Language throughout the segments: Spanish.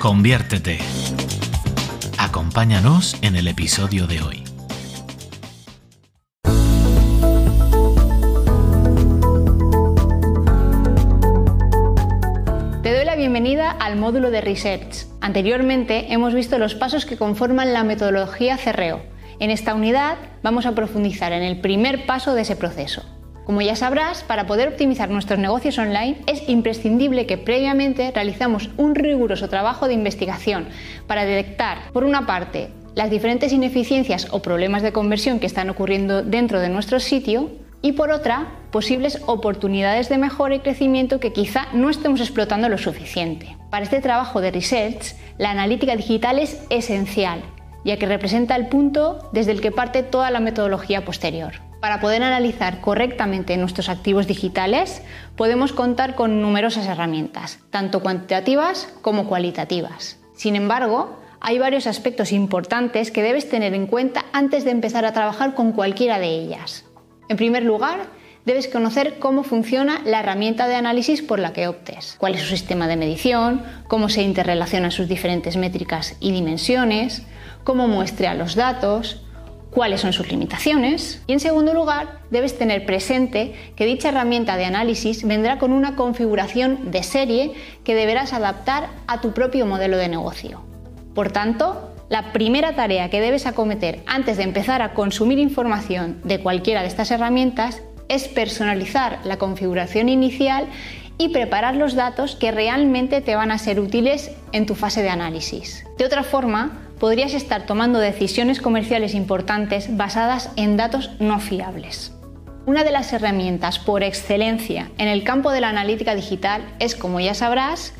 Conviértete. Acompáñanos en el episodio de hoy. Te doy la bienvenida al módulo de Research. Anteriormente hemos visto los pasos que conforman la metodología CREO. En esta unidad vamos a profundizar en el primer paso de ese proceso. Como ya sabrás, para poder optimizar nuestros negocios online es imprescindible que previamente realizamos un riguroso trabajo de investigación para detectar, por una parte, las diferentes ineficiencias o problemas de conversión que están ocurriendo dentro de nuestro sitio y por otra, posibles oportunidades de mejora y crecimiento que quizá no estemos explotando lo suficiente. Para este trabajo de research, la analítica digital es esencial, ya que representa el punto desde el que parte toda la metodología posterior. Para poder analizar correctamente nuestros activos digitales, podemos contar con numerosas herramientas, tanto cuantitativas como cualitativas. Sin embargo, hay varios aspectos importantes que debes tener en cuenta antes de empezar a trabajar con cualquiera de ellas. En primer lugar, debes conocer cómo funciona la herramienta de análisis por la que optes, cuál es su sistema de medición, cómo se interrelacionan sus diferentes métricas y dimensiones, cómo muestra los datos, cuáles son sus limitaciones y en segundo lugar debes tener presente que dicha herramienta de análisis vendrá con una configuración de serie que deberás adaptar a tu propio modelo de negocio. Por tanto, la primera tarea que debes acometer antes de empezar a consumir información de cualquiera de estas herramientas es personalizar la configuración inicial y preparar los datos que realmente te van a ser útiles en tu fase de análisis. De otra forma, podrías estar tomando decisiones comerciales importantes basadas en datos no fiables. Una de las herramientas por excelencia en el campo de la analítica digital es, como ya sabrás,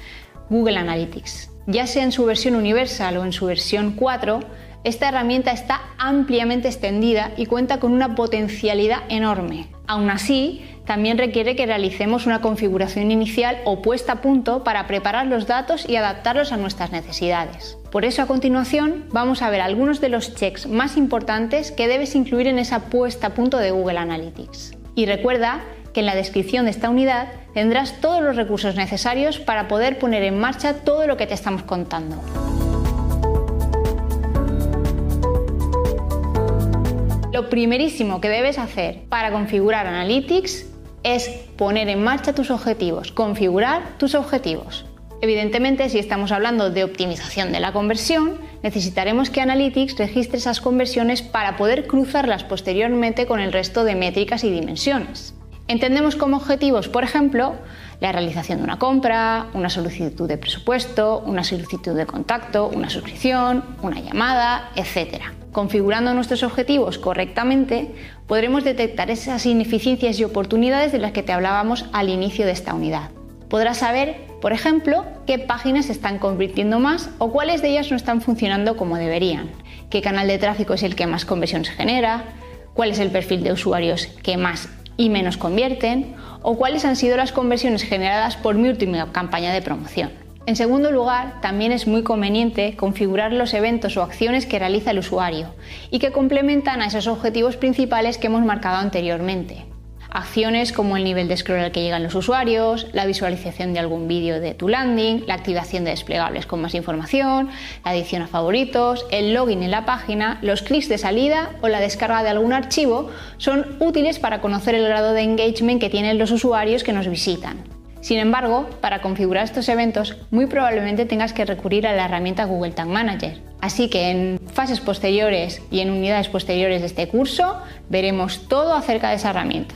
Google Analytics. Ya sea en su versión universal o en su versión 4, esta herramienta está ampliamente extendida y cuenta con una potencialidad enorme. Aún así, también requiere que realicemos una configuración inicial o puesta a punto para preparar los datos y adaptarlos a nuestras necesidades. Por eso a continuación vamos a ver algunos de los checks más importantes que debes incluir en esa puesta a punto de Google Analytics. Y recuerda que en la descripción de esta unidad tendrás todos los recursos necesarios para poder poner en marcha todo lo que te estamos contando. Lo primerísimo que debes hacer para configurar Analytics es poner en marcha tus objetivos, configurar tus objetivos. Evidentemente, si estamos hablando de optimización de la conversión, necesitaremos que Analytics registre esas conversiones para poder cruzarlas posteriormente con el resto de métricas y dimensiones. Entendemos como objetivos, por ejemplo, la realización de una compra, una solicitud de presupuesto, una solicitud de contacto, una suscripción, una llamada, etc. Configurando nuestros objetivos correctamente, podremos detectar esas ineficiencias y oportunidades de las que te hablábamos al inicio de esta unidad. Podrás saber, por ejemplo, qué páginas se están convirtiendo más o cuáles de ellas no están funcionando como deberían, qué canal de tráfico es el que más conversión genera, cuál es el perfil de usuarios que más y menos convierten, o cuáles han sido las conversiones generadas por mi última campaña de promoción. En segundo lugar, también es muy conveniente configurar los eventos o acciones que realiza el usuario y que complementan a esos objetivos principales que hemos marcado anteriormente. Acciones como el nivel de scroll al que llegan los usuarios, la visualización de algún vídeo de tu landing, la activación de desplegables con más información, la adición a favoritos, el login en la página, los clics de salida o la descarga de algún archivo son útiles para conocer el grado de engagement que tienen los usuarios que nos visitan. Sin embargo, para configurar estos eventos, muy probablemente tengas que recurrir a la herramienta Google Tag Manager. Así que en fases posteriores y en unidades posteriores de este curso veremos todo acerca de esa herramienta.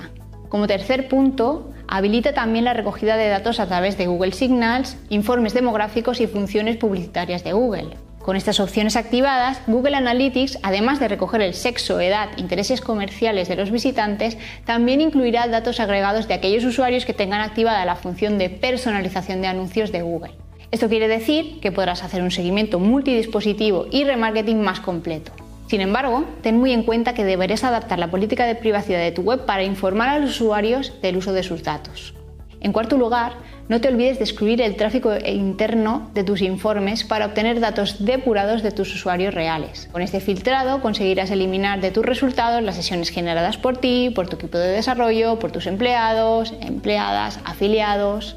Como tercer punto, habilita también la recogida de datos a través de Google Signals, informes demográficos y funciones publicitarias de Google. Con estas opciones activadas, Google Analytics, además de recoger el sexo, edad, intereses comerciales de los visitantes, también incluirá datos agregados de aquellos usuarios que tengan activada la función de personalización de anuncios de Google. Esto quiere decir que podrás hacer un seguimiento multidispositivo y remarketing más completo. Sin embargo, ten muy en cuenta que deberás adaptar la política de privacidad de tu web para informar a los usuarios del uso de sus datos. En cuarto lugar, no te olvides de excluir el tráfico interno de tus informes para obtener datos depurados de tus usuarios reales. Con este filtrado conseguirás eliminar de tus resultados las sesiones generadas por ti, por tu equipo de desarrollo, por tus empleados, empleadas, afiliados.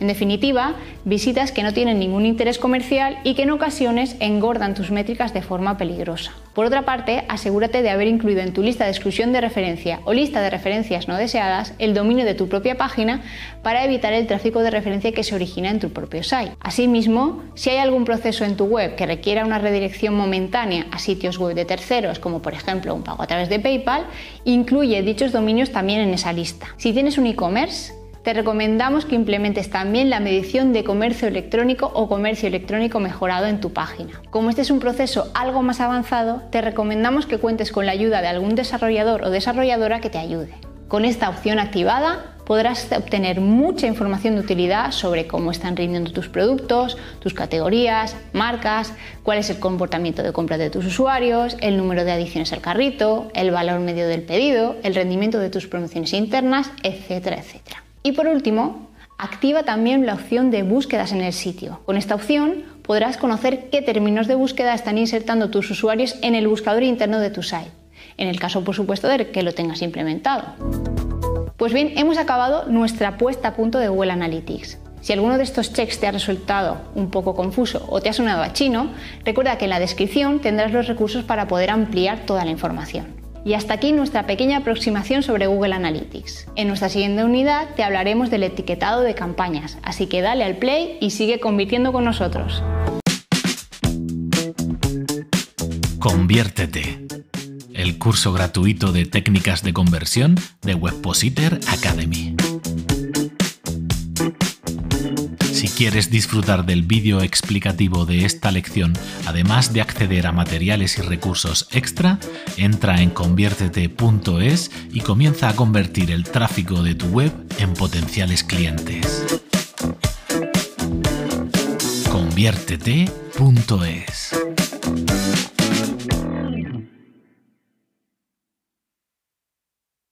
En definitiva, visitas que no tienen ningún interés comercial y que en ocasiones engordan tus métricas de forma peligrosa. Por otra parte, asegúrate de haber incluido en tu lista de exclusión de referencia o lista de referencias no deseadas el dominio de tu propia página para evitar el tráfico de referencia que se origina en tu propio site. Asimismo, si hay algún proceso en tu web que requiera una redirección momentánea a sitios web de terceros, como por ejemplo un pago a través de PayPal, incluye dichos dominios también en esa lista. Si tienes un e-commerce, te recomendamos que implementes también la medición de comercio electrónico o comercio electrónico mejorado en tu página. Como este es un proceso algo más avanzado, te recomendamos que cuentes con la ayuda de algún desarrollador o desarrolladora que te ayude. Con esta opción activada, podrás obtener mucha información de utilidad sobre cómo están rindiendo tus productos, tus categorías, marcas, cuál es el comportamiento de compra de tus usuarios, el número de adiciones al carrito, el valor medio del pedido, el rendimiento de tus promociones internas, etcétera, etcétera. Y por último, activa también la opción de búsquedas en el sitio. Con esta opción podrás conocer qué términos de búsqueda están insertando tus usuarios en el buscador interno de tu site, en el caso por supuesto de que lo tengas implementado. Pues bien, hemos acabado nuestra puesta a punto de Google Analytics. Si alguno de estos checks te ha resultado un poco confuso o te ha sonado a chino, recuerda que en la descripción tendrás los recursos para poder ampliar toda la información. Y hasta aquí nuestra pequeña aproximación sobre Google Analytics. En nuestra siguiente unidad te hablaremos del etiquetado de campañas, así que dale al play y sigue convirtiendo con nosotros. Conviértete. El curso gratuito de técnicas de conversión de Webpositor Academy. Si quieres disfrutar del vídeo explicativo de esta lección, además de acceder a materiales y recursos extra, entra en conviértete.es y comienza a convertir el tráfico de tu web en potenciales clientes. conviértete.es